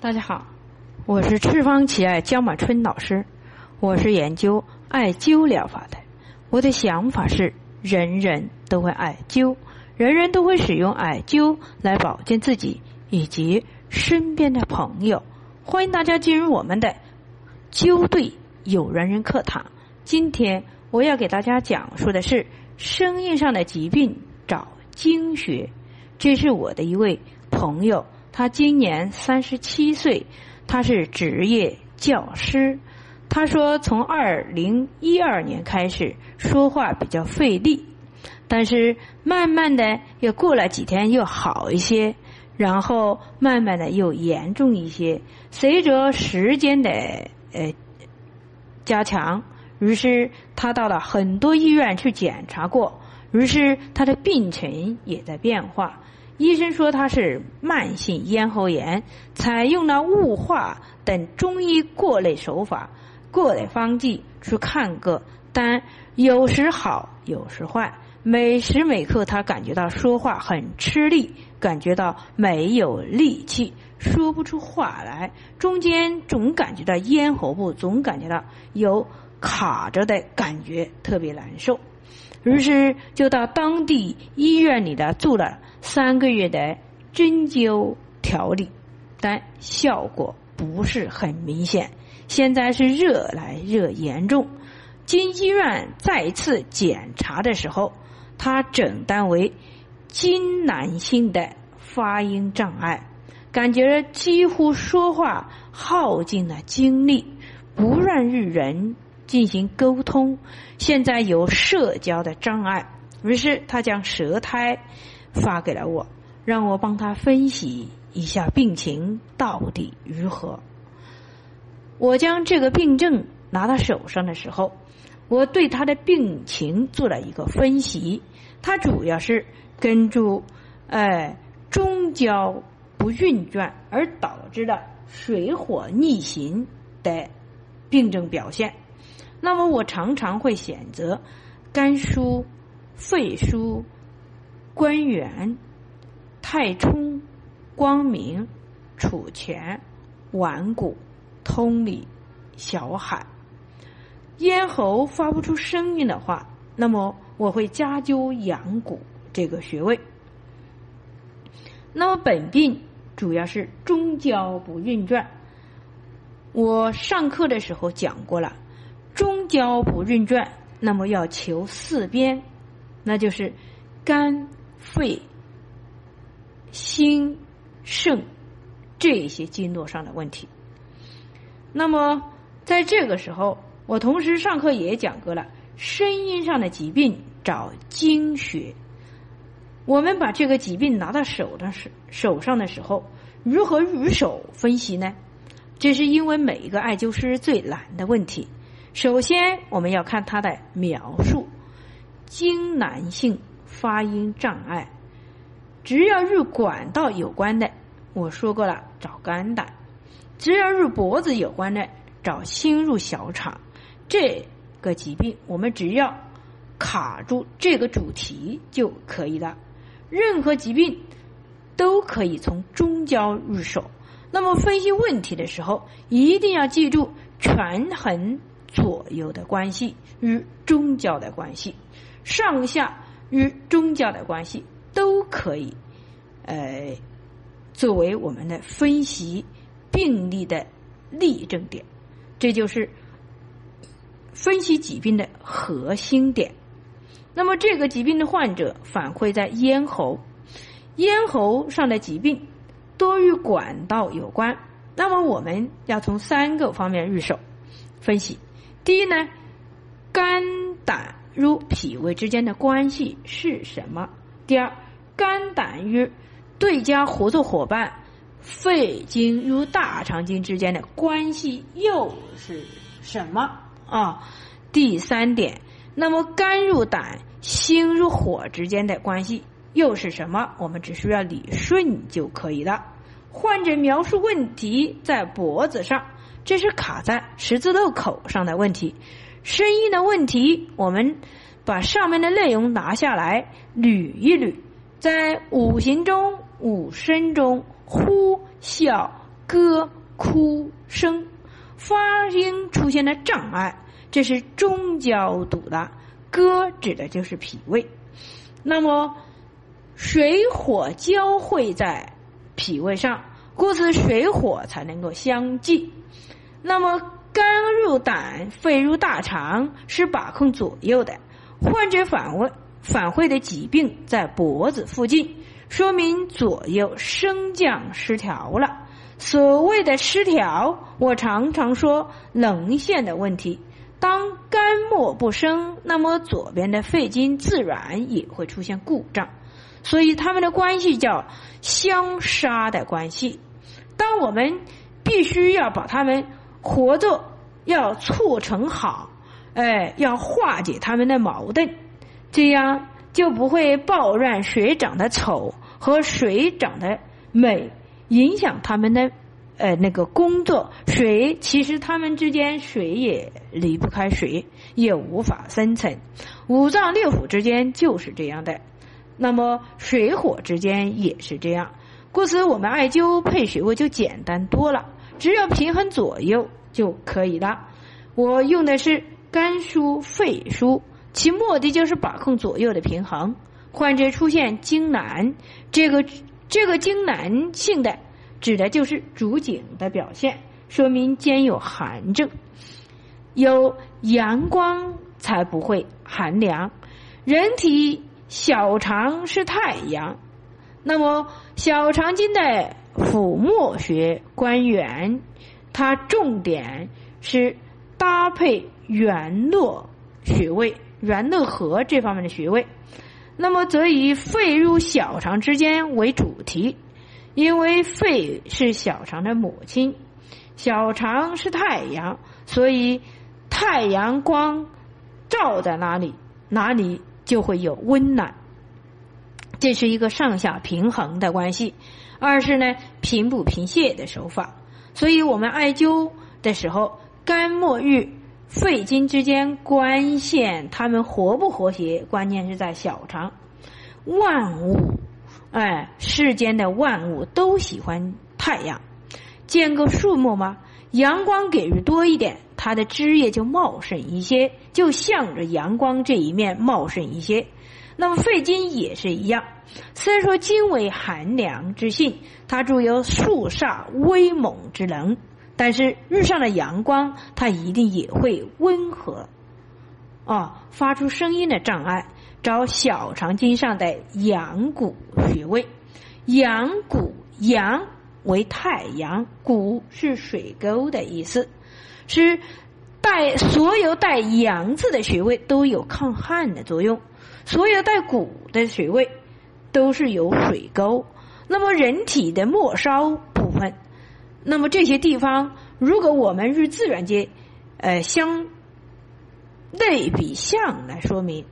大家好，我是赤方奇艾江满春老师，我是研究艾灸疗法的。我的想法是，人人都会艾灸，人人都会使用艾灸来保健自己以及身边的朋友。欢迎大家进入我们的灸对有缘人课堂。今天我要给大家讲述的是声音上的疾病找经穴。这是我的一位朋友。他今年三十七岁，他是职业教师。他说，从二零一二年开始说话比较费力，但是慢慢的又过了几天又好一些，然后慢慢的又严重一些。随着时间的呃加强，于是他到了很多医院去检查过，于是他的病情也在变化。医生说他是慢性咽喉炎，采用了雾化等中医过类手法、过类方剂去看过，但有时好，有时坏。每时每刻他感觉到说话很吃力，感觉到没有力气，说不出话来。中间总感觉到咽喉部总感觉到有卡着的感觉，特别难受。于是就到当地医院里的住了。三个月的针灸调理，但效果不是很明显。现在是热来热严重，经医院再次检查的时候，他诊断为经难性的发音障碍，感觉几乎说话耗尽了精力，不愿与人进行沟通。现在有社交的障碍，于是他将舌苔。发给了我，让我帮他分析一下病情到底如何。我将这个病症拿到手上的时候，我对他的病情做了一个分析。他主要是根据哎中焦不运转而导致的水火逆行的病症表现。那么我常常会选择肝疏、肺疏。关元、太冲、光明、储泉、顽固、通里、小海。咽喉发不出声音的话，那么我会加灸阳谷这个穴位。那么本病主要是中焦不运转。我上课的时候讲过了，中焦不运转，那么要求四边，那就是肝。肺、心、肾这些经络上的问题。那么，在这个时候，我同时上课也讲过了声音上的疾病找经穴。我们把这个疾病拿到手的时手上的时候，如何入手分析呢？这是因为每一个艾灸师最难的问题。首先，我们要看它的描述，经难性。发音障碍，只要与管道有关的，我说过了，找肝胆；只要与脖子有关的，找心入小肠。这个疾病，我们只要卡住这个主题就可以了。任何疾病都可以从中焦入手。那么分析问题的时候，一定要记住权衡左右的关系与中焦的关系，上下。与中焦的关系都可以，呃，作为我们的分析病例的例证点，这就是分析疾病的核心点。那么，这个疾病的患者反馈在咽喉，咽喉上的疾病多与管道有关。那么，我们要从三个方面入手分析。第一呢，肝胆。如脾胃之间的关系是什么？第二，肝胆与对家合作伙伴肺经如大肠经之间的关系又是什么啊？第三点，那么肝入胆、心入火之间的关系又是什么？我们只需要理顺就可以了。患者描述问题在脖子上，这是卡在十字路口上的问题。声音的问题，我们把上面的内容拿下来捋一捋，在五行中、五声中，呼、啸、歌、哭声，发音出现了障碍，这是中焦堵的。歌指的就是脾胃，那么水火交汇在脾胃上，故此水火才能够相济。那么肝入胆，肺入大肠，是把控左右的。患者反问。反会的疾病在脖子附近，说明左右升降失调了。所谓的失调，我常常说棱线的问题。当肝脉不升，那么左边的肺经自然也会出现故障。所以他们的关系叫相杀的关系。当我们必须要把他们合作，要促成好，哎，要化解他们的矛盾。这样就不会抱怨谁长得丑和谁长得美，影响他们的呃那个工作。水其实他们之间水也离不开水，也无法生存。五脏六腑之间就是这样的，那么水火之间也是这样。故此，我们艾灸配穴位就简单多了，只要平衡左右就可以了。我用的是肝腧、肺腧。其目的就是把控左右的平衡。患者出现经难，这个这个经难性的指的就是主景的表现，说明兼有寒症。有阳光才不会寒凉。人体小肠是太阳，那么小肠经的腹膜穴关元，它重点是搭配元络穴位。元乐和这方面的穴位，那么则以肺入小肠之间为主题，因为肺是小肠的母亲，小肠是太阳，所以太阳光照在哪里，哪里就会有温暖。这是一个上下平衡的关系。二是呢，平补平泻的手法。所以我们艾灸的时候，肝末郁。肺经之间关线，它们和不和谐，关键是在小肠。万物，哎，世间的万物都喜欢太阳。见过树木吗？阳光给予多一点，它的枝叶就茂盛一些，就向着阳光这一面茂盛一些。那么肺经也是一样，虽然说经为寒凉之性，它具有肃杀威猛之能。但是日上的阳光，它一定也会温和，啊，发出声音的障碍。找小肠经上的阳谷穴位，阳谷阳为太阳，谷是水沟的意思，是带所有带阳字的穴位都有抗旱的作用，所有带谷的穴位都是有水沟。那么人体的末梢部分。那么这些地方，如果我们是自然界，呃，相类比象来说明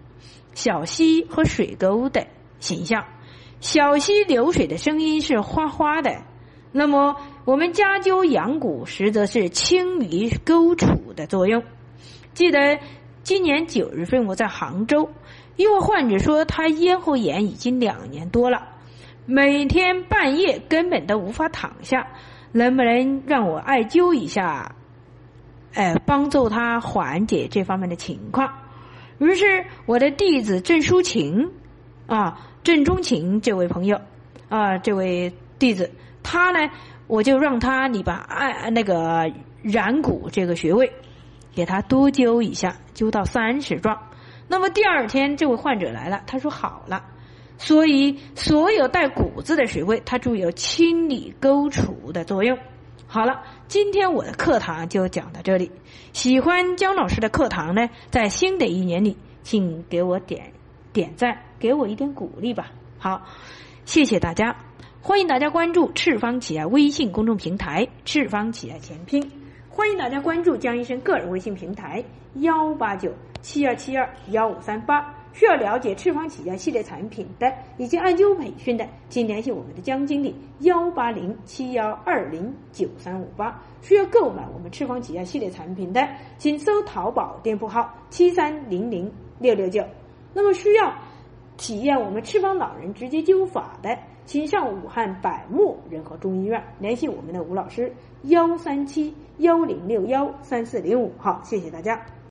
小溪和水沟的形象，小溪流水的声音是哗哗的。那么我们加灸阳谷，实则是清理沟楚的作用。记得今年九月份我在杭州，一位患者说他咽喉炎已经两年多了，每天半夜根本都无法躺下。能不能让我艾灸一下，哎，帮助他缓解这方面的情况？于是我的弟子郑淑琴，啊，郑中琴这位朋友，啊，这位弟子，他呢，我就让他你把艾那个然谷这个穴位，给他多灸一下，灸到三十壮。那么第二天这位患者来了，他说好了。所以，所有带“谷”字的穴位，它具有清理沟除的作用。好了，今天我的课堂就讲到这里。喜欢姜老师的课堂呢，在新的一年里，请给我点点赞，给我一点鼓励吧。好，谢谢大家，欢迎大家关注赤方企业微信公众平台“赤方企业全拼”，欢迎大家关注姜医生个人微信平台幺八九七二七二幺五三八。需要了解赤方起家系列产品的以及艾灸培训的，请联系我们的江经理幺八零七幺二零九三五八。需要购买我们赤方起家系列产品的，请搜淘宝店铺号七三零零六六九。那么需要体验我们赤方老人直接灸法的，请上武汉百慕仁和中医院联系我们的吴老师，幺三七幺零六幺三四零五。好，谢谢大家。